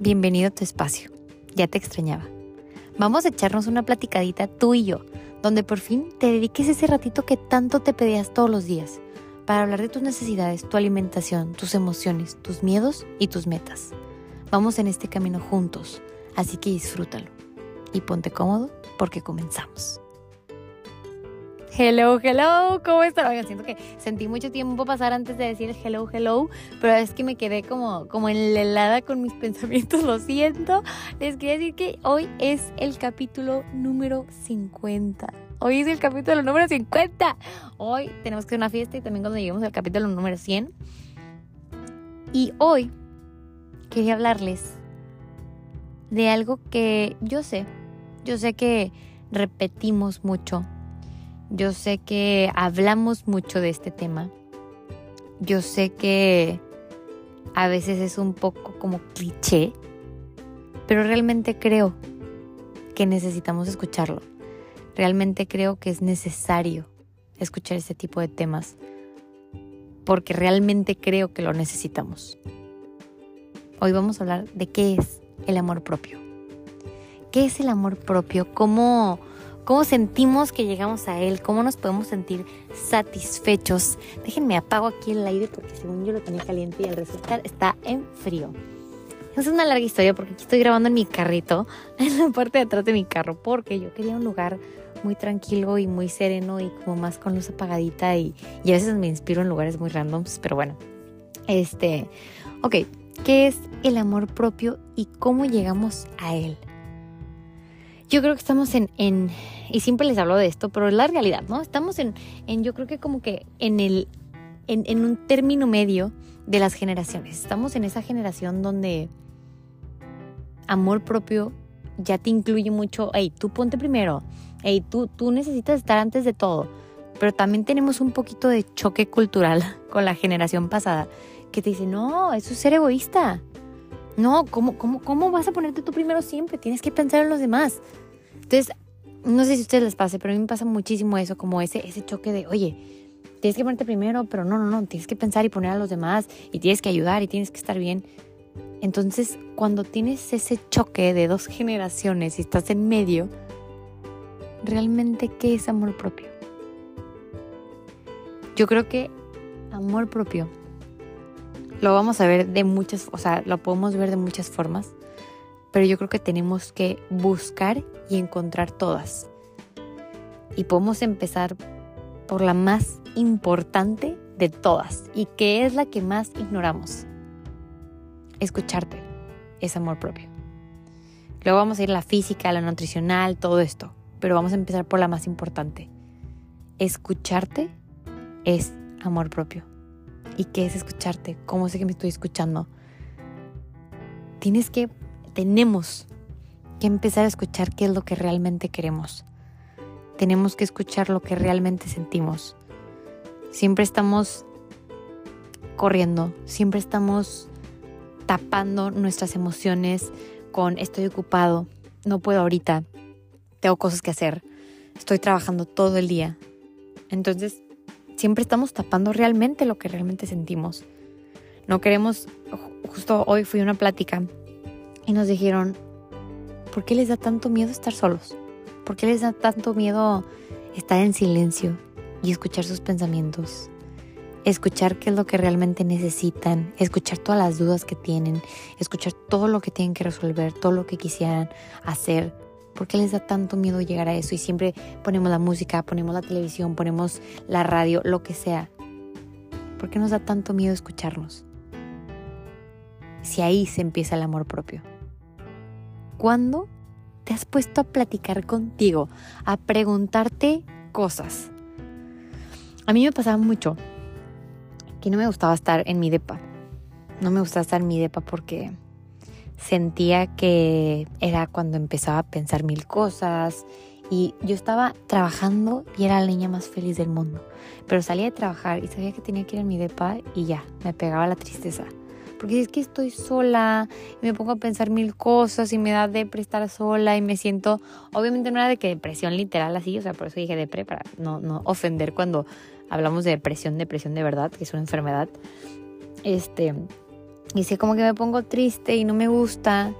bienvenido a tu espacio. Ya te extrañaba. Vamos a echarnos una platicadita tú y yo, donde por fin te dediques ese ratito que tanto te pedías todos los días, para hablar de tus necesidades, tu alimentación, tus emociones, tus miedos y tus metas. Vamos en este camino juntos, así que disfrútalo y ponte cómodo porque comenzamos. Hello, hello, ¿cómo están? Oigan, siento que sentí mucho tiempo pasar antes de decir hello, hello, pero es que me quedé como, como helada con mis pensamientos, lo siento. Les quería decir que hoy es el capítulo número 50. Hoy es el capítulo número 50. Hoy tenemos que hacer una fiesta y también cuando lleguemos al capítulo número 100. Y hoy quería hablarles de algo que yo sé, yo sé que repetimos mucho yo sé que hablamos mucho de este tema. Yo sé que a veces es un poco como cliché, pero realmente creo que necesitamos escucharlo. Realmente creo que es necesario escuchar este tipo de temas porque realmente creo que lo necesitamos. Hoy vamos a hablar de qué es el amor propio. ¿Qué es el amor propio? ¿Cómo cómo sentimos que llegamos a él, cómo nos podemos sentir satisfechos. Déjenme apago aquí el aire porque según yo lo tenía caliente y al resultar está en frío. Es una larga historia porque aquí estoy grabando en mi carrito, en la parte de atrás de mi carro, porque yo quería un lugar muy tranquilo y muy sereno y como más con luz apagadita y, y a veces me inspiro en lugares muy randoms, pero bueno. Este, ok, ¿qué es el amor propio y cómo llegamos a él? Yo creo que estamos en, en, y siempre les hablo de esto, pero es la realidad, ¿no? Estamos en, en yo creo que como que en el, en, en un término medio de las generaciones. Estamos en esa generación donde amor propio ya te incluye mucho, hey, tú ponte primero, hey, tú, tú necesitas estar antes de todo. Pero también tenemos un poquito de choque cultural con la generación pasada que te dice, no, eso es ser egoísta. No, ¿cómo, cómo, ¿cómo vas a ponerte tú primero siempre? Tienes que pensar en los demás. Entonces, no sé si a ustedes les pase, pero a mí me pasa muchísimo eso, como ese, ese choque de, oye, tienes que ponerte primero, pero no, no, no, tienes que pensar y poner a los demás y tienes que ayudar y tienes que estar bien. Entonces, cuando tienes ese choque de dos generaciones y estás en medio, realmente, ¿qué es amor propio? Yo creo que amor propio lo vamos a ver de muchas, o sea, lo podemos ver de muchas formas, pero yo creo que tenemos que buscar y encontrar todas. Y podemos empezar por la más importante de todas y que es la que más ignoramos. Escucharte es amor propio. Luego vamos a ir a la física, a la nutricional, todo esto, pero vamos a empezar por la más importante. Escucharte es amor propio. ¿Y qué es escucharte? ¿Cómo sé que me estoy escuchando? Tienes que, tenemos que empezar a escuchar qué es lo que realmente queremos. Tenemos que escuchar lo que realmente sentimos. Siempre estamos corriendo, siempre estamos tapando nuestras emociones con estoy ocupado, no puedo ahorita, tengo cosas que hacer, estoy trabajando todo el día. Entonces, siempre estamos tapando realmente lo que realmente sentimos. No queremos, justo hoy fui a una plática y nos dijeron, ¿por qué les da tanto miedo estar solos? ¿Por qué les da tanto miedo estar en silencio y escuchar sus pensamientos? Escuchar qué es lo que realmente necesitan, escuchar todas las dudas que tienen, escuchar todo lo que tienen que resolver, todo lo que quisieran hacer, ¿Por qué les da tanto miedo llegar a eso? Y siempre ponemos la música, ponemos la televisión, ponemos la radio, lo que sea. ¿Por qué nos da tanto miedo escucharnos? Si ahí se empieza el amor propio. ¿Cuándo te has puesto a platicar contigo, a preguntarte cosas? A mí me pasaba mucho que no me gustaba estar en mi depa. No me gustaba estar en mi depa porque sentía que era cuando empezaba a pensar mil cosas y yo estaba trabajando y era la niña más feliz del mundo. Pero salía de trabajar y sabía que tenía que ir a mi depa y ya, me pegaba la tristeza. Porque es que estoy sola y me pongo a pensar mil cosas y me da depre estar sola y me siento, obviamente no era de que depresión literal así, o sea, por eso dije depre, para no, no ofender cuando hablamos de depresión, depresión de verdad, que es una enfermedad. Este, Y sé como que me pongo triste y no me gusta.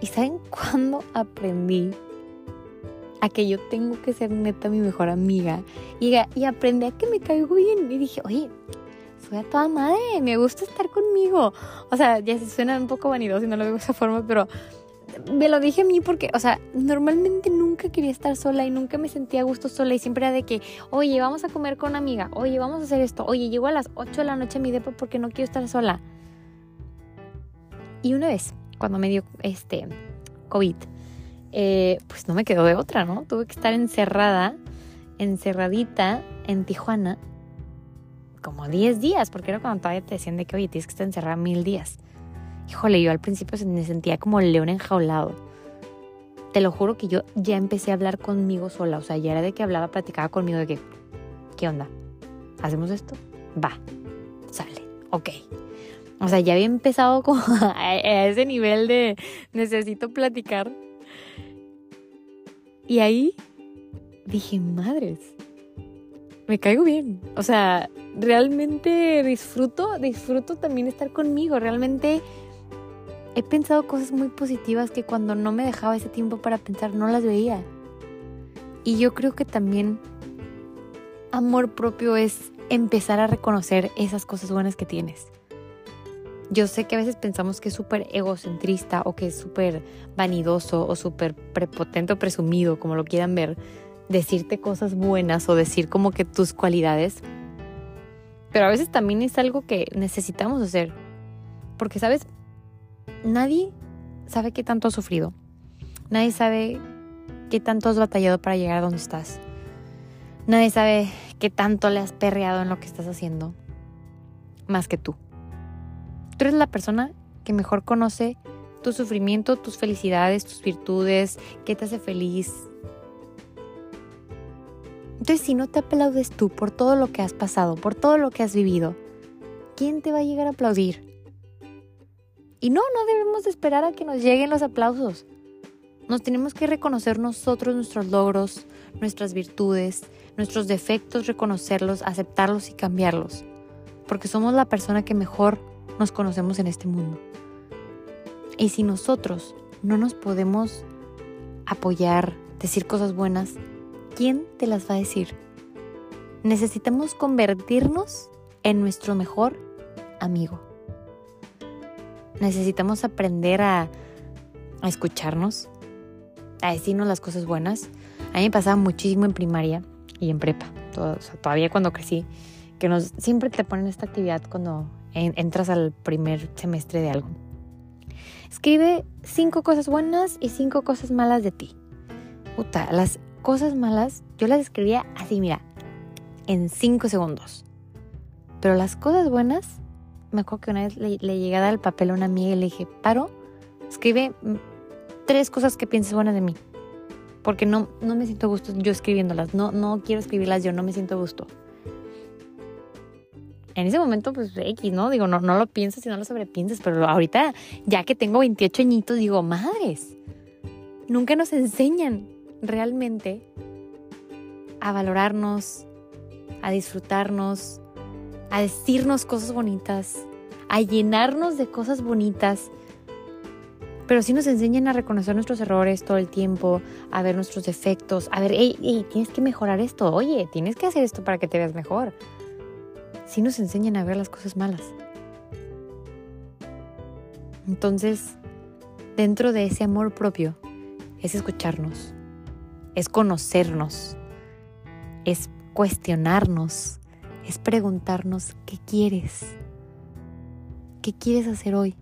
¿Y saben cuándo aprendí a que yo tengo que ser neta mi mejor amiga? Y, y aprendí a que me caigo bien. Y dije, oye, soy a toda madre, me gusta estar conmigo. O sea, ya se suena un poco vanidoso y no lo veo de esa forma, pero me lo dije a mí porque, o sea, normalmente nunca quería estar sola y nunca me sentía a gusto sola y siempre era de que, oye, vamos a comer con amiga, oye, vamos a hacer esto, oye, llego a las 8 de la noche a mi depo porque no quiero estar sola. Y una vez, cuando me dio este COVID, eh, pues no me quedó de otra, ¿no? Tuve que estar encerrada, encerradita en Tijuana, como 10 días, porque era cuando todavía te decían de que, oye, tienes que estar encerrada mil días. Híjole, yo al principio me sentía como el león enjaulado. Te lo juro que yo ya empecé a hablar conmigo sola. O sea, ya era de que hablaba, platicaba conmigo de que, ¿qué onda? ¿Hacemos esto? Va, sale, ok. O sea, ya había empezado como a ese nivel de necesito platicar. Y ahí dije, madres, me caigo bien. O sea, realmente disfruto, disfruto también estar conmigo. Realmente he pensado cosas muy positivas que cuando no me dejaba ese tiempo para pensar no las veía. Y yo creo que también amor propio es empezar a reconocer esas cosas buenas que tienes. Yo sé que a veces pensamos que es súper egocentrista o que es súper vanidoso o súper prepotente o presumido, como lo quieran ver, decirte cosas buenas o decir como que tus cualidades. Pero a veces también es algo que necesitamos hacer. Porque, ¿sabes? nadie sabe qué tanto has sufrido. Nadie sabe qué tanto has batallado para llegar a donde estás. Nadie sabe qué tanto le has perreado en lo que estás haciendo. Más que tú. Tú eres la persona que mejor conoce tu sufrimiento, tus felicidades, tus virtudes, qué te hace feliz. Entonces, si no te aplaudes tú por todo lo que has pasado, por todo lo que has vivido, ¿quién te va a llegar a aplaudir? Y no, no debemos esperar a que nos lleguen los aplausos. Nos tenemos que reconocer nosotros nuestros logros, nuestras virtudes, nuestros defectos, reconocerlos, aceptarlos y cambiarlos. Porque somos la persona que mejor nos conocemos en este mundo. Y si nosotros no nos podemos apoyar, decir cosas buenas, ¿quién te las va a decir? Necesitamos convertirnos en nuestro mejor amigo necesitamos aprender a, escucharnos, a decirnos las cosas buenas. A mí me pasaba muchísimo en primaria y en prepa, todavía cuando crecí, que nos, siempre te ponen esta actividad cuando entras al primer semestre de algo. Escribe cinco cosas buenas y cinco cosas malas de ti. Puta, las cosas malas yo las escribía así, mira, en cinco segundos. Pero las cosas buenas me acuerdo que una vez le, llegué a dar el papel a una amiga y le dije, paro, escribe tres cosas que pienses buenas de mí. Porque no, no me siento gusto yo escribiéndolas. No, no quiero escribirlas yo, no me siento gusto. En ese momento, pues X, ¿no? Digo, no, no lo piensas y no lo sobrepiensas, pero ahorita, ya que tengo 28 añitos, digo, madres, nunca nos enseñan realmente a valorarnos, a disfrutarnos, a decirnos cosas bonitas, a llenarnos de cosas bonitas. Pero sí nos enseñan a reconocer nuestros errores todo el tiempo, a ver nuestros defectos, a ver, hey, tienes que mejorar esto, oye, tienes que hacer esto para que te veas mejor. Sí nos enseñan a ver las cosas malas. Entonces, dentro de ese amor propio, es escucharnos, es conocernos, es cuestionarnos, es preguntarnos qué quieres, qué quieres hacer hoy,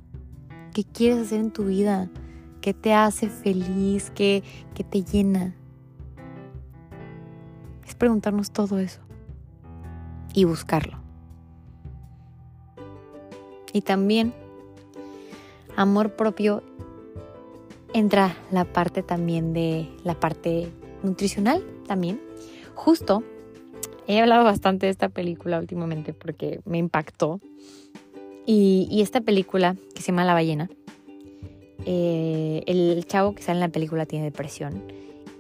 qué quieres hacer en tu vida, qué te hace feliz, qué, qué te llena. Es preguntarnos todo eso y buscarlo. Y también amor propio entra la parte también de la parte nutricional también. Justo He hablado bastante de esta película últimamente porque me impactó. Y, esta película, que se llama La ballena, eh, el chavo que sale en la película tiene depresión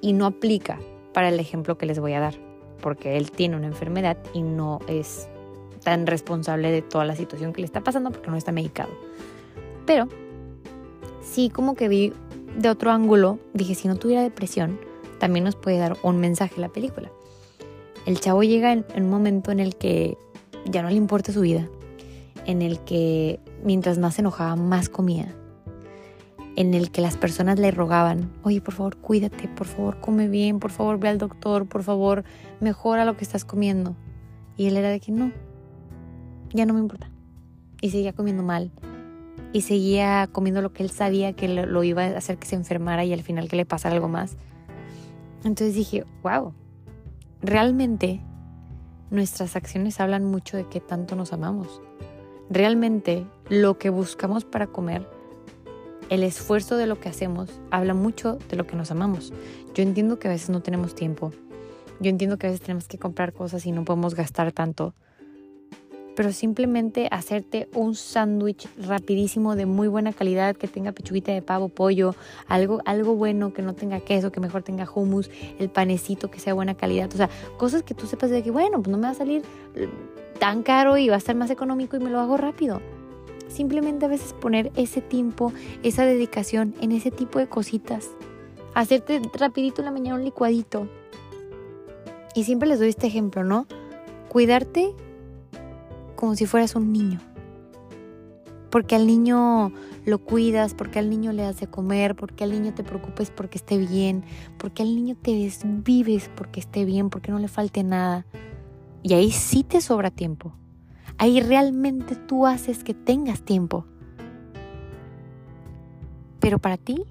y no aplica para el ejemplo que les voy a dar, porque él tiene una enfermedad y no es tan responsable de toda la situación que le está pasando porque no está medicado. Pero sí como que vi de otro ángulo, dije, si no tuviera depresión, también nos puede dar un mensaje la película. El chavo llega en, un momento en el que ya no le importa su vida, en el que mientras más se enojaba, más comía, en el que las personas le rogaban, oye, por favor, cuídate, por favor, come bien, por favor, ve al doctor, por favor, mejora lo que estás comiendo. Y él era de que no, ya no me importa. Y seguía comiendo mal. Y seguía comiendo lo que él sabía que lo iba a hacer que se enfermara y al final que le pasara algo más. Entonces dije, wow, realmente nuestras acciones hablan mucho de qué tanto nos amamos. Realmente lo que buscamos para comer, el esfuerzo de lo que hacemos, habla mucho de lo que nos amamos. Yo entiendo que a veces no tenemos tiempo. Yo entiendo que a veces tenemos que comprar cosas y no podemos gastar tanto pero simplemente hacerte un sándwich rapidísimo de muy buena calidad que tenga pechuguita de pavo, pollo, algo, algo bueno que no tenga queso, que mejor tenga hummus, el panecito que sea buena calidad, o sea, cosas que tú sepas de que, bueno, pues no me va a salir eh, tan caro y va a estar más económico y me lo hago rápido. Simplemente a veces poner ese tiempo, esa dedicación en ese tipo de cositas. Hacerte rapidito en la mañana un licuadito. Y siempre les doy este ejemplo, ¿no? Cuidarte como si fueras un niño. Porque al niño lo cuidas, porque al niño le das comer, porque al niño te preocupes porque esté bien, porque al niño te desvives porque esté bien, porque no le falte nada. Y ahí sí te sobra tiempo. Ahí realmente tú haces que tengas tiempo. Pero para ti,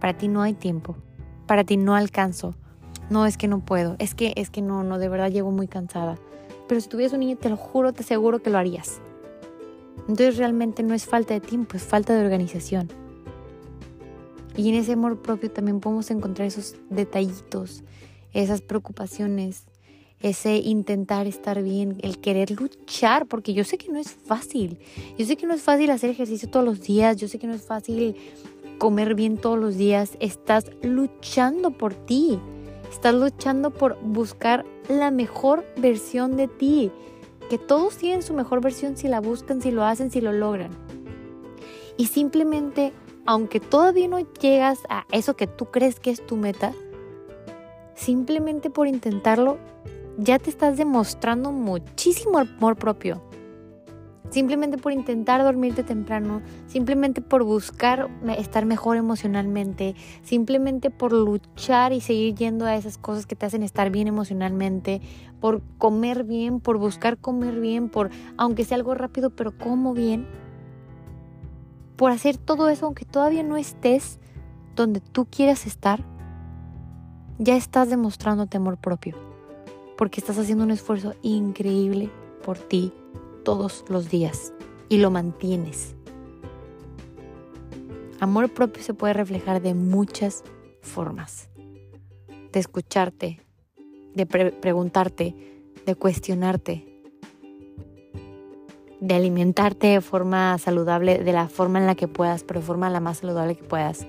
para ti no hay tiempo. Para ti no alcanzo. No es que no puedo, es que es que no, no, de verdad llego muy cansada. Pero si tuvieras un niño, te lo juro, te aseguro que lo harías. Entonces realmente no es falta de tiempo, es falta de organización. Y en ese amor propio también podemos encontrar esos detallitos, esas preocupaciones, ese intentar estar bien, el querer luchar, porque yo sé que no es fácil. Yo sé que no es fácil hacer ejercicio todos los días, yo sé que no es fácil comer bien todos los días. Estás luchando por ti. Estás luchando por buscar la mejor versión de ti. Que todos tienen su mejor versión si la buscan, si lo hacen, si lo logran. Y simplemente, aunque todavía no llegas a eso que tú crees que es tu meta, simplemente por intentarlo, ya te estás demostrando muchísimo amor propio simplemente por intentar dormirte temprano, simplemente por buscar estar mejor emocionalmente, simplemente por luchar y seguir yendo a esas cosas que te hacen estar bien emocionalmente, por comer bien, por buscar comer bien, por aunque sea algo rápido, pero como bien, por hacer todo eso aunque todavía no estés donde tú quieras estar, ya estás demostrando amor propio, porque estás haciendo un esfuerzo increíble por ti todos los días y lo mantienes. Amor propio se puede reflejar de muchas formas. De escucharte, de preguntarte, de cuestionarte, de alimentarte de forma saludable, de la forma en la que puedas, pero de forma la más saludable que puedas.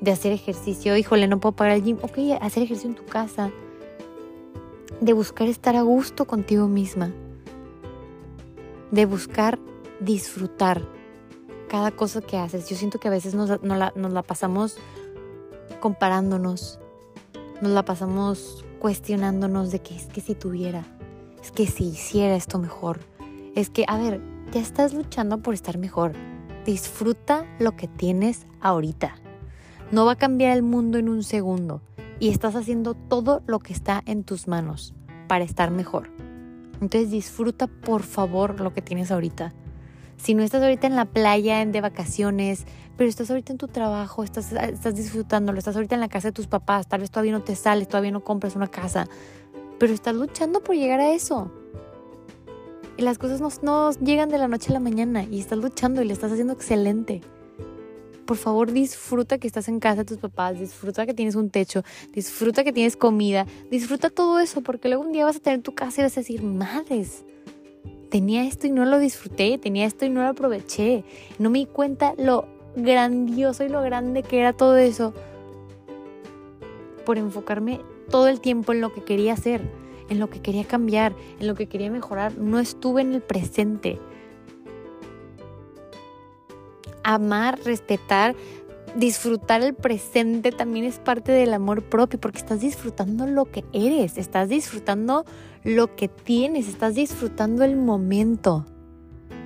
De hacer ejercicio, híjole, no puedo pagar el gym, ok, hacer ejercicio en tu casa. De buscar estar a gusto contigo misma de buscar disfrutar cada cosa que haces. Yo siento que a veces nos, la, pasamos comparándonos, nos la pasamos cuestionándonos de que es que si tuviera, es que si hiciera esto mejor, es que, a ver, ya estás luchando por estar mejor. Disfruta lo que tienes ahorita. No va a cambiar el mundo en un segundo y estás haciendo todo lo que está en tus manos para estar mejor. Entonces disfruta por favor lo que tienes ahorita. Si no estás ahorita en la playa, de vacaciones, pero estás ahorita en tu trabajo, estás, estás disfrutándolo, estás ahorita en la casa de tus papás, tal vez todavía no te sales, todavía no compras una casa, pero estás luchando por llegar a eso. Y las cosas no, no llegan de la noche a la mañana y estás luchando y le estás haciendo excelente por favor disfruta que estás en casa de tus papás, disfruta que tienes un techo, disfruta que tienes comida, disfruta todo eso, porque luego un día vas a tener tu casa y vas a decir, madres, tenía esto y no lo disfruté, tenía esto y no lo aproveché, no me di cuenta lo grandioso y lo grande que era todo eso por enfocarme todo el tiempo en lo que quería hacer, en lo que quería cambiar, en lo que quería mejorar. No estuve en el presente. Amar, respetar, disfrutar el presente también es parte del amor propio porque estás disfrutando lo que eres, estás disfrutando lo que tienes, estás disfrutando el momento.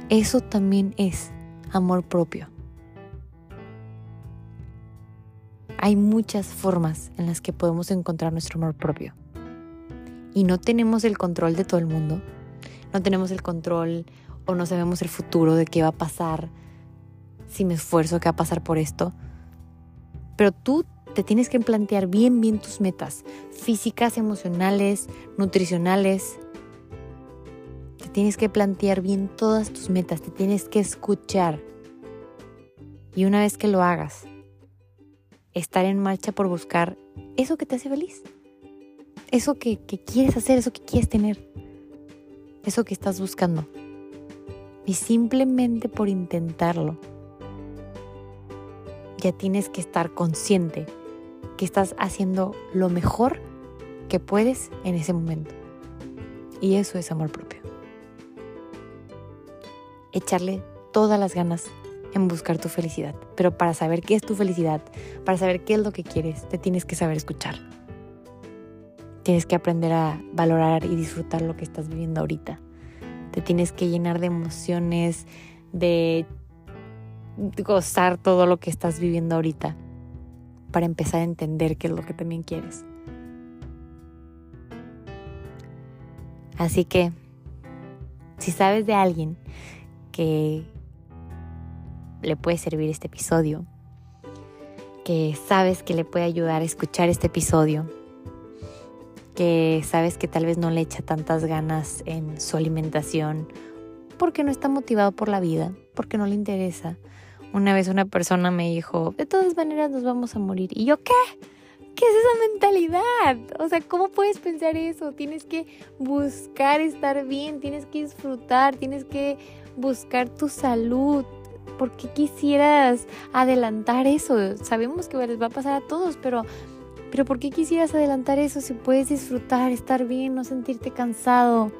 Eso también es amor propio. Hay muchas formas en las que podemos encontrar nuestro amor propio. Y no tenemos el control de todo el mundo. No tenemos el control o no sabemos el futuro de qué va a pasar si me esfuerzo, qué va a pasar por esto. Pero tú te tienes que plantear bien, bien tus metas físicas, emocionales, nutricionales. Te tienes que plantear bien todas tus metas, te tienes que escuchar. Y una vez que lo hagas, estar en marcha por buscar eso que te hace feliz. Eso que, que quieres hacer, eso que quieres tener. Eso que estás buscando. Y simplemente por intentarlo ya tienes que estar consciente que estás haciendo lo mejor que puedes en ese momento. Y eso es amor propio. Echarle todas las ganas en buscar tu felicidad. Pero para saber qué es tu felicidad, para saber qué es lo que quieres, te tienes que saber escuchar. Tienes que aprender a valorar y disfrutar lo que estás viviendo ahorita. Te tienes que llenar de emociones, de gozar todo lo que estás viviendo ahorita para empezar a entender qué es lo que también quieres. Así que, si sabes de alguien que le puede servir este episodio, que sabes que le puede ayudar a escuchar este episodio, que sabes que tal vez no le echa tantas ganas en su alimentación porque no está motivado por la vida, porque no le interesa, una vez una persona me dijo, de todas maneras nos vamos a morir. ¿Y yo qué? ¿Qué es esa mentalidad? O sea, ¿cómo puedes pensar eso? Tienes que buscar estar bien, tienes que disfrutar, tienes que buscar tu salud. ¿Por qué quisieras adelantar eso? Sabemos que les va a pasar a todos, pero, pero ¿por qué quisieras adelantar eso si puedes disfrutar, estar bien, no sentirte cansado?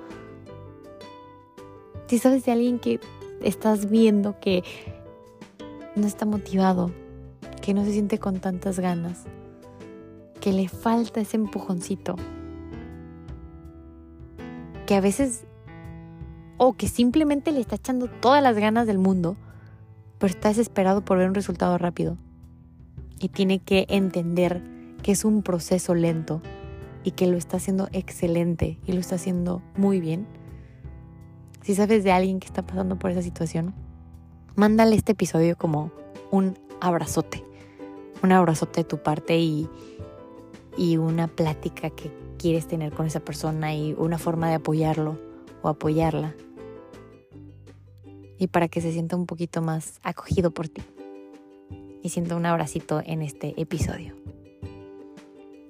Si sabes de alguien que estás viendo que no está motivado, que no se siente con tantas ganas, que le falta ese empujoncito, que a veces, o que simplemente le está echando todas las ganas del mundo, pero está desesperado por ver un resultado rápido y tiene que entender que es un proceso lento y que lo está haciendo excelente y lo está haciendo muy bien. Si sabes de alguien que está pasando por esa situación, mándale este episodio como un abrazote, un abrazote de tu parte y, y una plática que quieres tener con esa persona y una forma de apoyarlo o apoyarla. Y para que se sienta un poquito más acogido por ti. Y sienta un abracito en este episodio.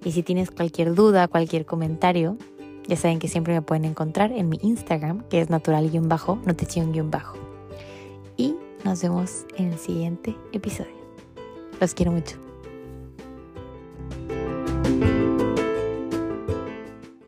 Y si tienes cualquier duda, cualquier comentario, ya saben que siempre me pueden encontrar en mi Instagram, que es natural-nutrición-bajo. Nos vemos en el siguiente episodio. Los quiero mucho.